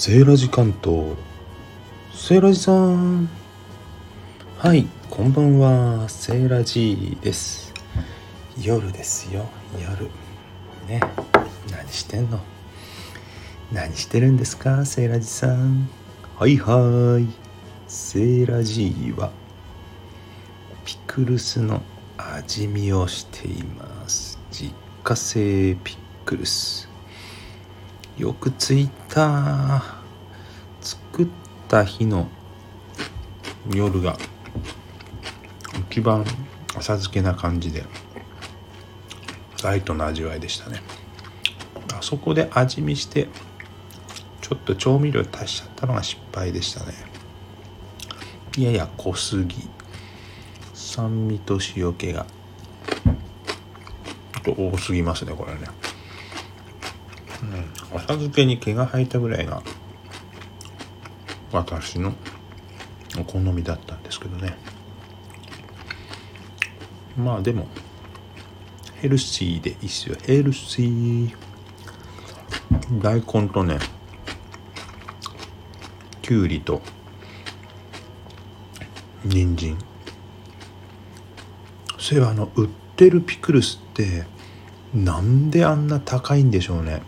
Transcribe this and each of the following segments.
セーラジ関東セーラジさんはいこんばんはセーラジです。夜ですよ。夜ね。何してんの？何してるんですか？セーラジさんはいはいセーラジーは。ピクルスの味見をしています。実家製ピクルス。よくついた作った日の夜が一番浅漬けな感じでライトな味わいでしたね。あそこで味見してちょっと調味料足しちゃったのが失敗でしたね。やや濃すぎ酸味と塩気がちょっと多すぎますねこれね。うん。浅漬けに毛が生えたぐらいが私のお好みだったんですけどね。まあでもヘルシーでいいっすよ。ヘルシー。大根とねきゅうりと人参。そういえばあの売ってるピクルスってなんであんな高いんでしょうね。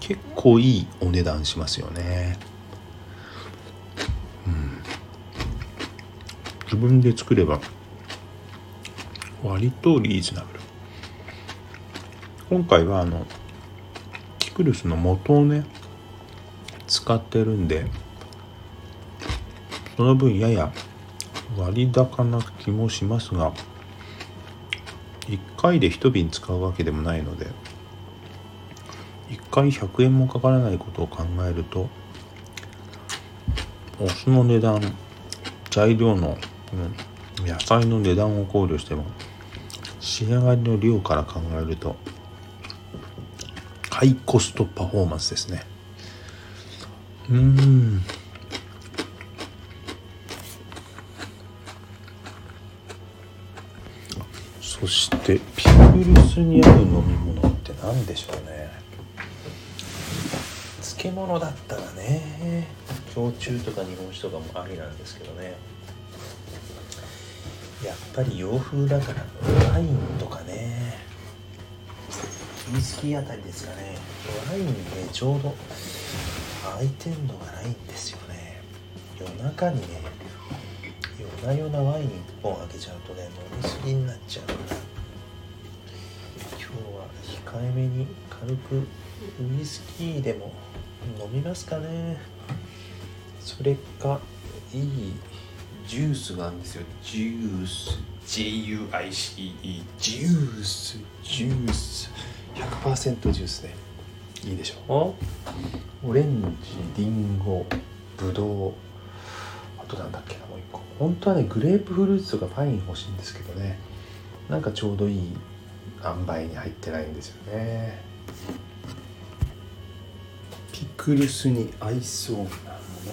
結構いいお値段しますよね。うん。自分で作れば割とリーズナブル。今回はあのピクルスの元をね使ってるんでその分やや割高な気もしますが1回で1瓶使うわけでもないので1回100円もかからないことを考えるとお酢の値段材料の、うん、野菜の値段を考慮しても仕上がりの量から考えるとハイコストパフォーマンスですね。うん。そしてピクルスに合う飲み物って何でしょうね。漬物だったらね。焼酎とか日本酒とかもありなんですけどね。やっぱり洋風だからワインとかね。ウイスキーあたりですかね。ワインねちょうど空いてんのがないんですよね。夜中にね夜な夜なワイン1本開けちゃうとね飲みすぎになっちゃうから。今日は控えめに軽くウイスキーでも飲みますかね。それかいいジュースがあるんですよ。ジュース J-U-I-C-E ジュースジュース。100%ジュースで。いいでしょう。オレンジリンゴブドウ。あとなんだっけなもう一個。本当はねグレープフルーツとかパイン欲しいんですけどね。なんかちょうどいい塩梅に入ってないんですよね。ピクルスに合いそうなもの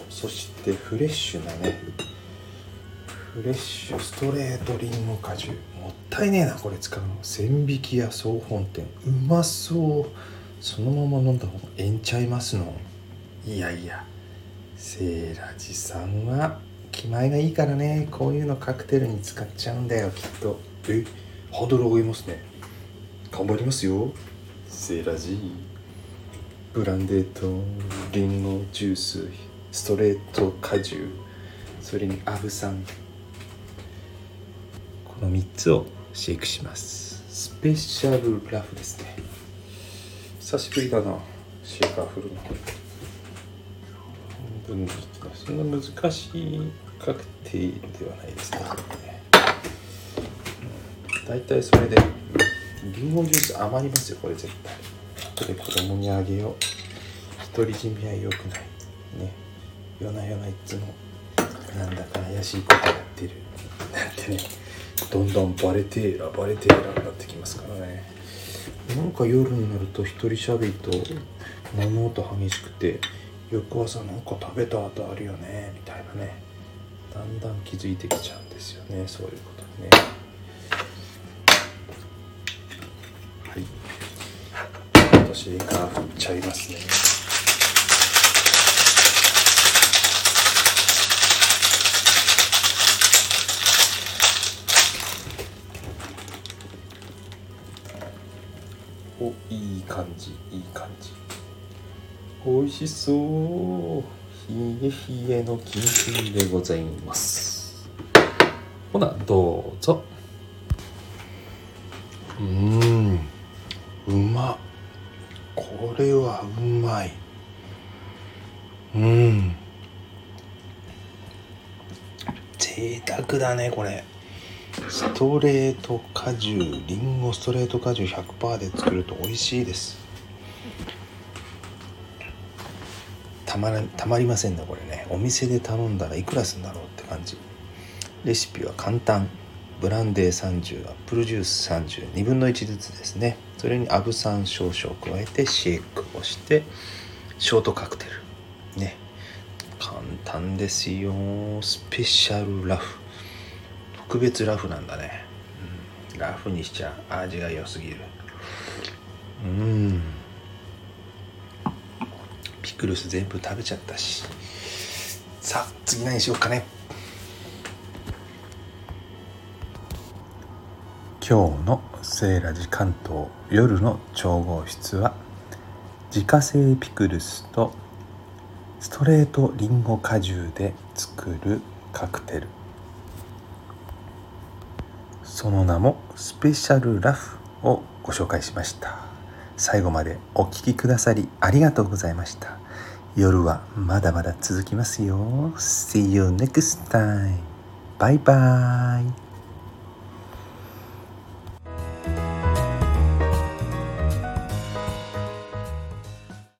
そしてフレッシュなねフレッシュストレートリンゴ果汁もったいねえなこれ使うの。千匹屋総本店うまそうそのまま飲んだ方がええんちゃいますのいやいやセーラジさんは気前がいいからねこういうのカクテルに使っちゃうんだよきっとえハードル上げますね頑張りますよセーラジブランデーとリンゴジュースストレート果汁それにアブさんこの3つをシェイクします。スペシャルラフですね。久しぶりだなシェイカー振るの。半分そんな難しいカクテルではないですね。だいたいそれでリンゴジュース余りますよこれ絶対後で子供にあげよう。独り占めは良くない。ね。夜な夜ないつもなんだか怪しいことやってる。なんてね。どんどんバレてーらバレてーらになってきますからね。なんか夜になると一人喋りと物音激しくて翌朝なんか食べた後あるよね。みたいなね。だんだん気づいてきちゃうんですよね。そういうことにね。はい。とシーカー振っちゃいますね。おいい感じいい感じ。美味しそう。冷え冷えのキンキンでございます。ほなどうぞ。うんうまっ。これはうまい。うん。贅沢だねこれ。ストレート果汁りんごストレート果汁100%で作ると美味しいです。たまらたまりませんねこれね。お店で頼んだらいくらするんだろうって感じ。レシピは簡単。ブランデー30アップルジュース302分の1ずつですね。それにアブ酸少々加えてシェイクをしてショートカクテル。ね。簡単ですよ。スペシャルラフ。特別ラフなんだね、うん、ラフにしちゃ味が良すぎる。うん。ピクルス全部食べちゃったし。さあ次何しようかね。今日のセーラジ関東夜の調合室は自家製ピクルスとストレートリンゴ果汁で作るカクテル。その名もスペシャルラフをご紹介しました。最後までお聴きくださりありがとうございました。夜はまだまだ続きますよ。See you next time. バイバイ